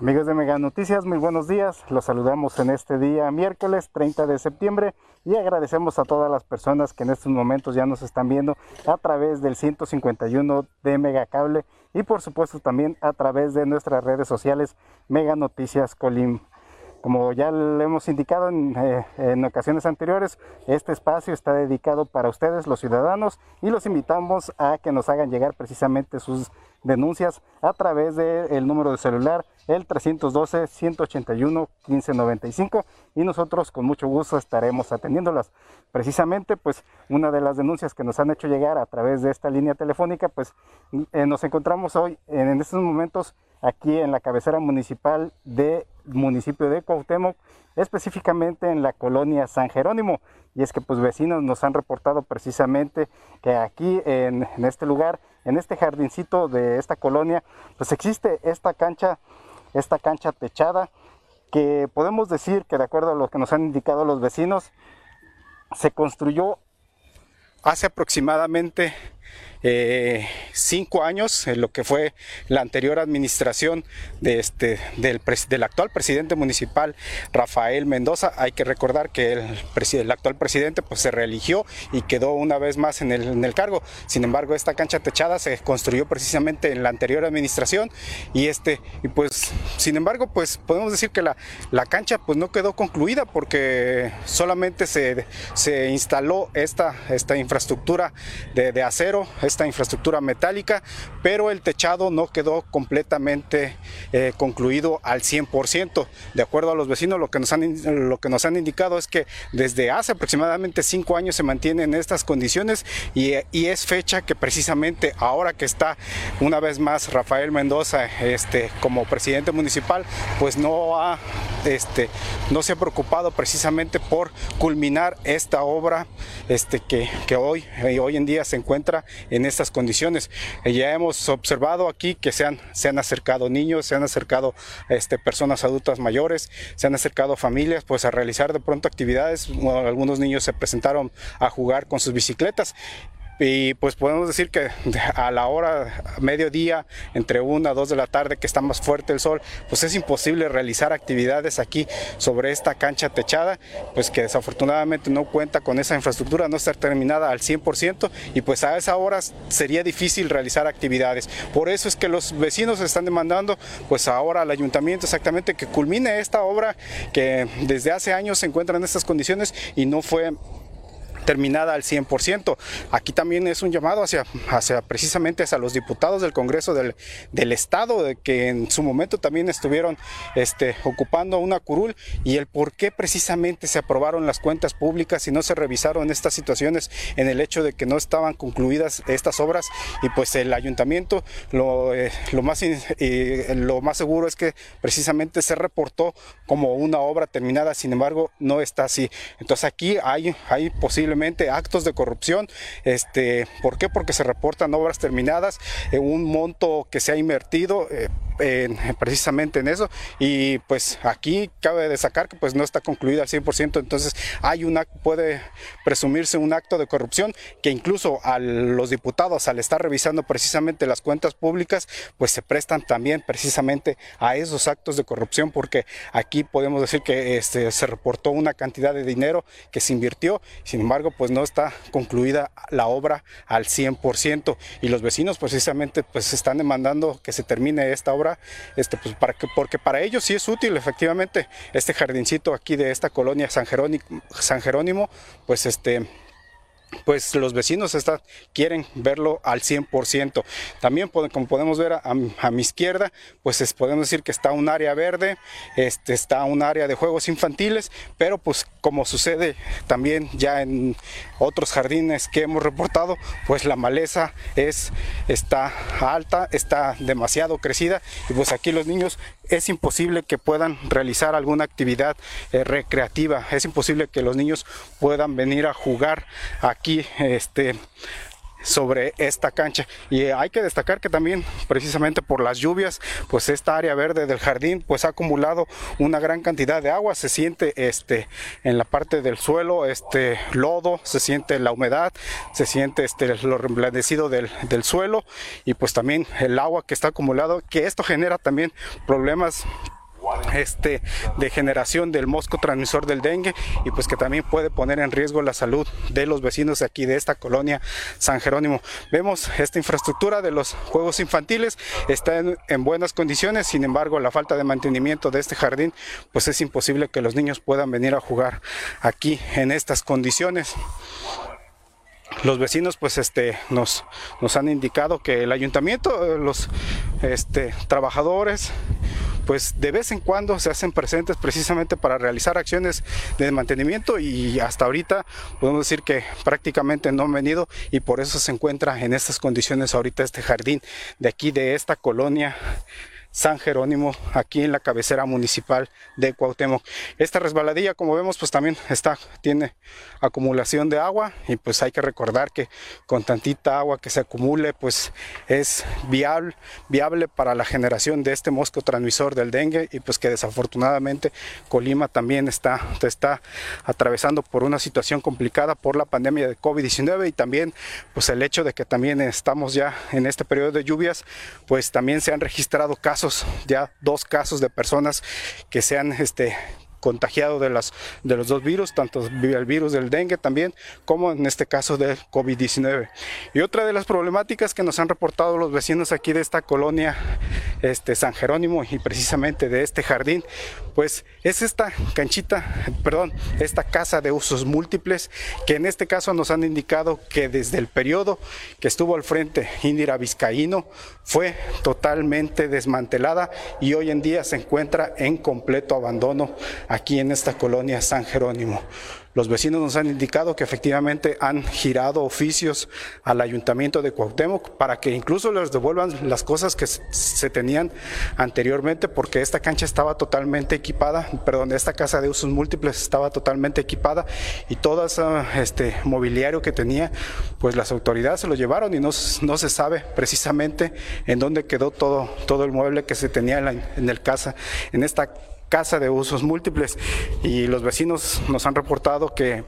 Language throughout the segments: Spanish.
Amigos de Mega Noticias, muy buenos días. Los saludamos en este día miércoles 30 de septiembre y agradecemos a todas las personas que en estos momentos ya nos están viendo a través del 151 de Mega Cable y por supuesto también a través de nuestras redes sociales Mega Noticias Colim. Como ya le hemos indicado en, eh, en, ocasiones anteriores, este espacio está dedicado para ustedes, los ciudadanos, y los invitamos a que nos hagan llegar precisamente sus denuncias a través del número de celular, el 312-181-1595, y nosotros con mucho gusto estaremos atendiéndolas. Precisamente, pues una de las denuncias que nos han hecho llegar a través de esta línea telefónica, pues eh, nos encontramos hoy en, estos momentos aquí en la cabecera municipal del municipio de Cuauhtémoc, específicamente en la colonia San Jerónimo. Y es que pues vecinos nos han reportado precisamente que aquí en, en este lugar, en este jardincito de esta colonia, pues existe esta cancha, esta cancha techada, que podemos decir que de acuerdo a lo que nos han indicado los vecinos, se construyó hace aproximadamente eh, cinco años, en lo que fue la anterior administración de este, del, del, actual presidente municipal, Rafael Mendoza. Hay que recordar que el, el, actual presidente pues, se reeligió y quedó una vez más en el, en el, cargo. Sin embargo, esta cancha techada se construyó precisamente en la anterior administración y, este, y pues, sin embargo, pues podemos decir que la, la cancha pues, no quedó concluida porque solamente se, se instaló esta, esta infraestructura de, de acero, esta infraestructura metálica, pero el techado no quedó completamente eh, concluido al 100%. De acuerdo a los vecinos, lo que, nos han, lo que nos han indicado es que desde hace aproximadamente cinco años se mantienen estas condiciones y, y, es fecha que precisamente ahora que está una vez más Rafael Mendoza este, como presidente municipal, pues no, ha, este, no se ha preocupado precisamente por culminar esta obra este, que, que hoy, hoy en día se encuentra en estas condiciones. Ya hemos observado aquí que se han, se han acercado niños, se han acercado este, personas adultas mayores, se han acercado familias pues a realizar de pronto actividades. Algunos niños se presentaron a jugar con sus bicicletas y pues podemos decir que a la hora mediodía entre una a dos de la tarde que está más fuerte el sol pues es imposible realizar actividades aquí sobre esta cancha techada pues que desafortunadamente no cuenta con esa infraestructura no está terminada al 100% y pues a esa hora sería difícil realizar actividades. Por eso es que los vecinos están demandando pues ahora al ayuntamiento exactamente que culmine esta obra que desde hace años se encuentra en estas condiciones y no fue terminada al 100%. Aquí también es un llamado hacia, hacia precisamente hacia los diputados del Congreso del, del Estado, de que en su momento también estuvieron este, ocupando una curul y el por qué precisamente se aprobaron las cuentas públicas y no se revisaron estas situaciones en el hecho de que no estaban concluidas estas obras y pues el ayuntamiento lo, eh, lo, más, eh, lo más seguro es que precisamente se reportó como una obra terminada, sin embargo no está así. Entonces aquí hay, hay posiblemente actos de corrupción. Este, ¿Por qué? Porque se reportan obras terminadas, en un monto que se ha invertido. Eh, en, precisamente en eso y pues aquí cabe destacar que pues no está concluida al 100% entonces hay una puede presumirse un acto de corrupción que incluso a los diputados al estar revisando precisamente las cuentas públicas pues se prestan también precisamente a esos actos de corrupción porque aquí podemos decir que este, se reportó una cantidad de dinero que se invirtió sin embargo pues no está concluida la obra al 100% y los vecinos precisamente pues están demandando que se termine esta obra este, pues para que, porque para ellos sí es útil efectivamente. Este jardincito aquí de esta colonia San San Jerónimo pues este pues los vecinos quieren verlo al 100%. También como podemos ver a, mi izquierda, pues podemos decir que está un área verde, este, está un área de juegos infantiles, pero pues como sucede también ya en otros jardines que hemos reportado, pues la maleza es, está alta, está demasiado crecida y pues aquí los niños es imposible que puedan realizar alguna actividad eh, recreativa, es imposible que los niños puedan venir a jugar este sobre esta cancha. Y hay que destacar que también precisamente por las lluvias pues esta área verde del jardín pues ha acumulado una gran cantidad de agua. Se siente este en la parte del suelo este lodo se siente la humedad se siente este lo reblandecido del, del suelo. Y pues también el agua que está acumulado que esto genera también problemas este, de generación del mosco transmisor del dengue y pues que también puede poner en riesgo la salud de los vecinos de aquí de esta colonia San Jerónimo. Vemos esta infraestructura de los juegos infantiles está en, en buenas condiciones, sin embargo la falta de mantenimiento de este jardín pues es imposible que los niños puedan venir a jugar aquí en estas condiciones los vecinos pues este nos, nos han indicado que el ayuntamiento los este, trabajadores pues de vez en cuando se hacen presentes precisamente para realizar acciones de mantenimiento y hasta ahorita podemos decir que prácticamente no han venido y por eso se encuentra en estas condiciones ahorita este jardín de aquí de esta colonia San Jerónimo aquí en la cabecera municipal de Cuauhtémoc. Esta resbaladilla como vemos pues también está, tiene acumulación de agua y pues hay que recordar que con tantita agua que se acumule pues es viable, viable para la generación de este mosco transmisor del dengue y pues que desafortunadamente Colima también está, está atravesando por una situación complicada por la pandemia de COVID-19 y también pues el hecho de que también estamos ya en este periodo de lluvias pues también se han registrado casos ya dos casos de personas que se han este, contagiado de, las, de los dos virus, tanto el virus del dengue también, como en este caso del COVID-19. Y otra de las problemáticas que nos han reportado los vecinos aquí de esta colonia este, San Jerónimo y precisamente de este jardín, pues es esta canchita, perdón, esta casa de usos múltiples, que en este caso nos han indicado que desde el periodo que estuvo al frente Indira Vizcaíno fue totalmente desmantelada y hoy en día se encuentra en completo abandono aquí en esta colonia San Jerónimo. Los vecinos nos han indicado que efectivamente han girado oficios al ayuntamiento de Cuauhtémoc para que incluso les devuelvan las cosas que se tenían anteriormente porque esta cancha estaba totalmente equipada, perdón, esta casa de usos múltiples estaba totalmente equipada y todo ese este, mobiliario que tenía, pues las autoridades se lo llevaron y no, no se sabe precisamente en dónde quedó todo, todo el mueble que se tenía en, la, en el casa, en esta casa de usos múltiples y los vecinos nos han reportado que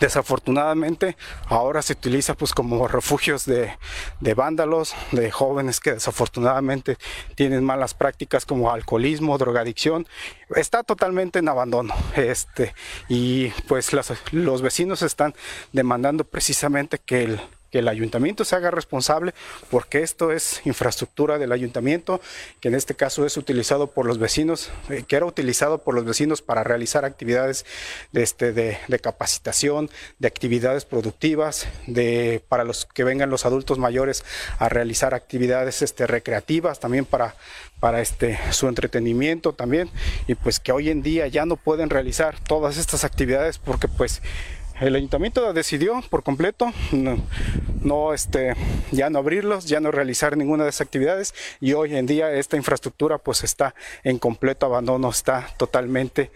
desafortunadamente ahora se utiliza pues como refugios de, de, vándalos, de jóvenes que desafortunadamente tienen malas prácticas como alcoholismo, drogadicción, está totalmente en abandono. Este, y pues los vecinos están demandando precisamente que el, que el ayuntamiento se haga responsable porque esto es infraestructura del ayuntamiento, que en este caso es utilizado por los vecinos, eh, que era utilizado por los vecinos para realizar actividades de, este, de, capacitación, de actividades productivas, de, para los que vengan los adultos mayores a realizar actividades este, recreativas, también para, para este, su entretenimiento también, y pues que hoy en día ya no pueden realizar todas estas actividades porque pues el ayuntamiento decidió por completo no, este, ya no abrirlos, ya no realizar ninguna de esas actividades y hoy en día esta infraestructura pues está en completo abandono, está totalmente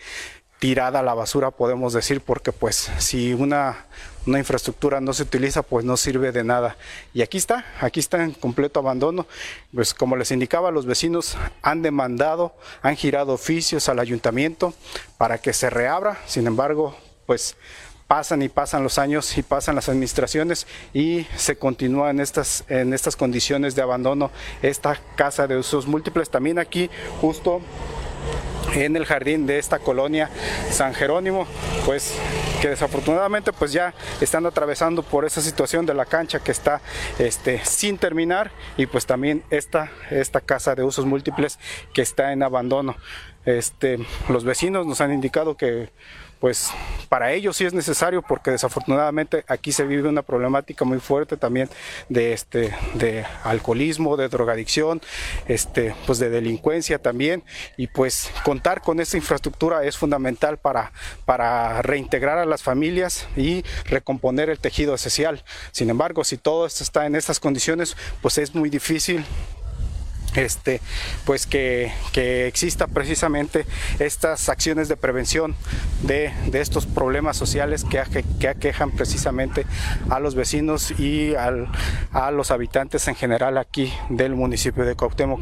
tirada a la basura podemos decir porque pues si una, una infraestructura no se utiliza pues no sirve de nada. Y aquí está, aquí está en completo abandono. Pues como les indicaba los vecinos han demandado, han girado oficios al ayuntamiento para que se reabra, sin embargo pues pasan y pasan los años y pasan las administraciones y se continúa en estas, en estas condiciones de abandono esta casa de usos múltiples. También aquí justo en el jardín de esta colonia San Jerónimo, pues que desafortunadamente pues ya están atravesando por esa situación de la cancha que está este, sin terminar y pues también esta, esta casa de usos múltiples que está en abandono. Este, los vecinos nos han indicado que pues para ellos sí es necesario porque desafortunadamente aquí se vive una problemática muy fuerte también de este de alcoholismo, de drogadicción, este pues de delincuencia también y pues contar con esta infraestructura es fundamental para para reintegrar a las familias y recomponer el tejido social. Sin embargo, si todo está en estas condiciones, pues es muy difícil este, pues que, exista precisamente estas acciones de prevención de, estos problemas sociales que, que, aquejan precisamente a los vecinos y a los habitantes en general aquí del municipio de Cuauhtémoc.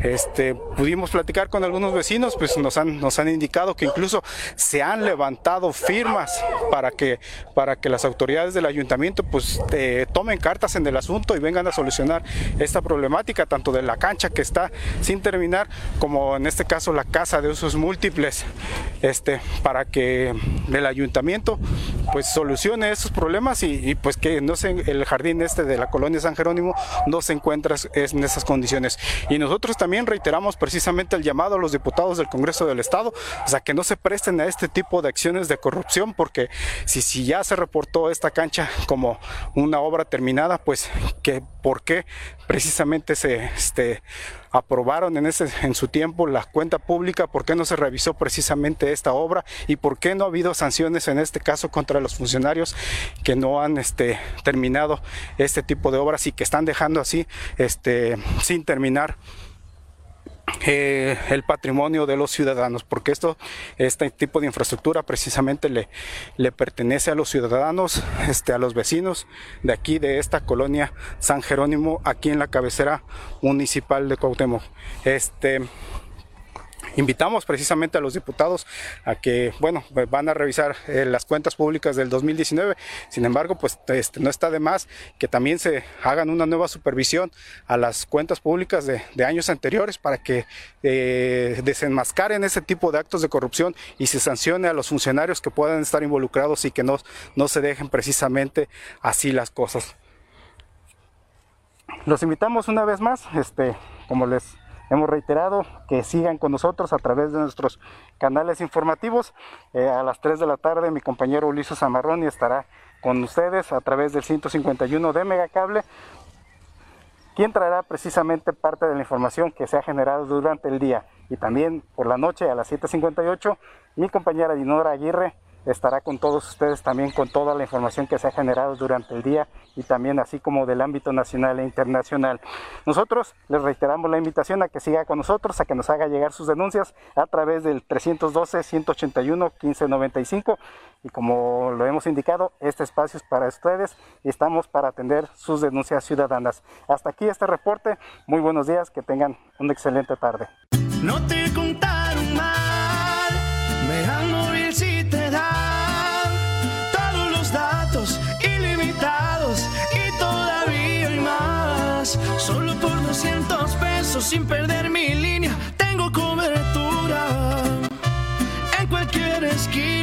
Este, pudimos platicar con algunos vecinos, pues nos han, nos han indicado que incluso se han levantado firmas para que, para que las autoridades del ayuntamiento pues eh, tomen cartas en el asunto y vengan a solucionar esta problemática tanto de la cancha que está sin terminar, como en este caso la casa de usos múltiples, este, para que el ayuntamiento pues solucione esos problemas y, pues que no se, el jardín este de la colonia San Jerónimo no se encuentra en esas condiciones. Y nosotros también reiteramos precisamente el llamado a los diputados del Congreso del Estado, o sea, que no se presten a este tipo de acciones de corrupción, porque si, si ya se reportó esta cancha como una obra terminada, pues que por qué precisamente se este, aprobaron en, ese, en su tiempo la cuenta pública, por qué no se revisó precisamente esta obra y por qué no ha habido sanciones en este caso contra los funcionarios que no han este, terminado este tipo de obras y que están dejando así este, sin terminar eh, el patrimonio de los ciudadanos, porque esto, este tipo de infraestructura precisamente le, le pertenece a los ciudadanos, este, a los vecinos de aquí, de esta colonia San Jerónimo, aquí en la cabecera municipal de Cuauhtémoc. Este, invitamos precisamente a los diputados a que, bueno, van a revisar eh, las cuentas públicas del 2019. Sin embargo, pues este, no está de más que también se hagan una nueva supervisión a las cuentas públicas de, años anteriores para que eh, desenmascaren ese tipo de actos de corrupción y se sancione a los funcionarios que puedan estar involucrados y que no, no se dejen precisamente así las cosas. Los invitamos una vez más, este, como les hemos reiterado que sigan con nosotros a través de nuestros canales informativos. Eh, a las 3 de la tarde mi compañero Ulises Zamarroni estará con ustedes a través del 151 de Megacable, quien traerá precisamente parte de la información que se ha generado durante el día. Y también por la noche a las 7.58 mi compañera Dinora Aguirre estará con todos ustedes también con toda la información que se ha generado durante el día y también así como del ámbito nacional e internacional. Nosotros les reiteramos la invitación a que siga con nosotros, a que nos haga llegar sus denuncias a través del 312-181-1595 y como lo hemos indicado, este espacio es para ustedes y estamos para atender sus denuncias ciudadanas. Hasta aquí este reporte, muy buenos días, que tengan una excelente tarde. 200 pesos sin perder mi línea. Tengo cobertura en cualquier esquina.